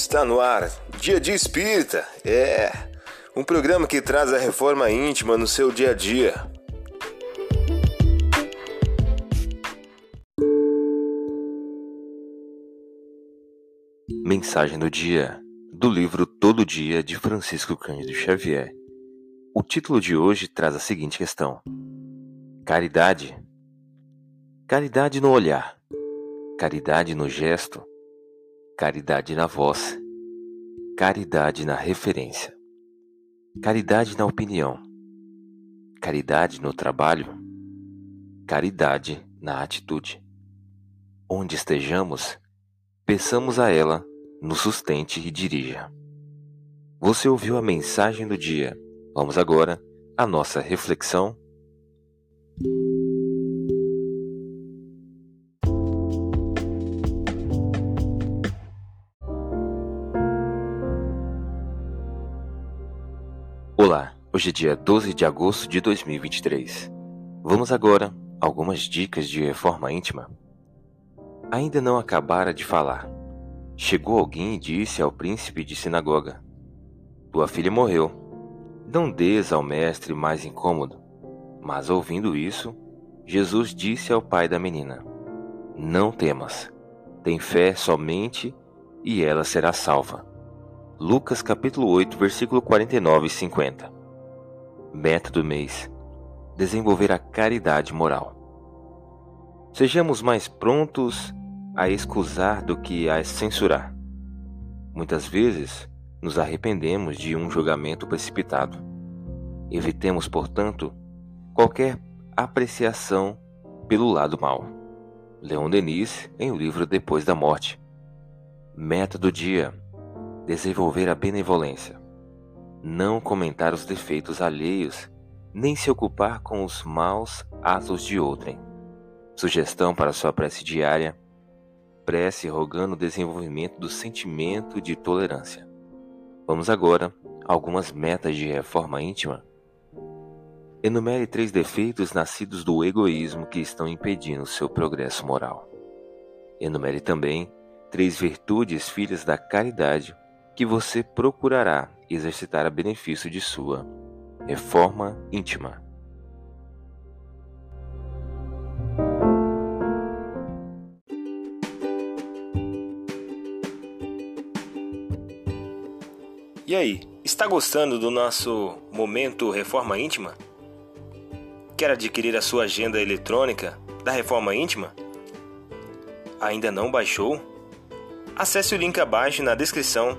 Está no ar, Dia de Espírita. É um programa que traz a reforma íntima no seu dia a dia. Mensagem do dia do livro Todo Dia de Francisco Cândido Xavier. O título de hoje traz a seguinte questão: Caridade. Caridade no olhar, caridade no gesto, caridade na voz, caridade na referência, caridade na opinião, caridade no trabalho, caridade na atitude. Onde estejamos, peçamos a ela nos sustente e dirija. Você ouviu a mensagem do dia. Vamos agora à nossa reflexão. Olá, hoje é dia 12 de agosto de 2023. Vamos agora a algumas dicas de reforma íntima. Ainda não acabara de falar. Chegou alguém e disse ao príncipe de sinagoga: Tua filha morreu. Não des ao mestre mais incômodo. Mas ouvindo isso, Jesus disse ao pai da menina: Não temas. Tem fé somente e ela será salva. Lucas capítulo 8, versículo 49 e 50. Meta do mês: desenvolver a caridade moral. Sejamos mais prontos a excusar do que a censurar. Muitas vezes nos arrependemos de um julgamento precipitado. Evitemos, portanto, qualquer apreciação pelo lado mal. Leon Denis, em o livro Depois da Morte. Meta do dia: desenvolver a benevolência. Não comentar os defeitos alheios, nem se ocupar com os maus atos de outrem. Sugestão para sua prece diária: prece rogando o desenvolvimento do sentimento de tolerância. Vamos agora a algumas metas de reforma íntima. Enumere três defeitos nascidos do egoísmo que estão impedindo seu progresso moral. Enumere também três virtudes filhas da caridade que você procurará exercitar a benefício de sua reforma íntima. E aí, está gostando do nosso momento Reforma Íntima? Quer adquirir a sua agenda eletrônica da Reforma Íntima? Ainda não baixou? Acesse o link abaixo na descrição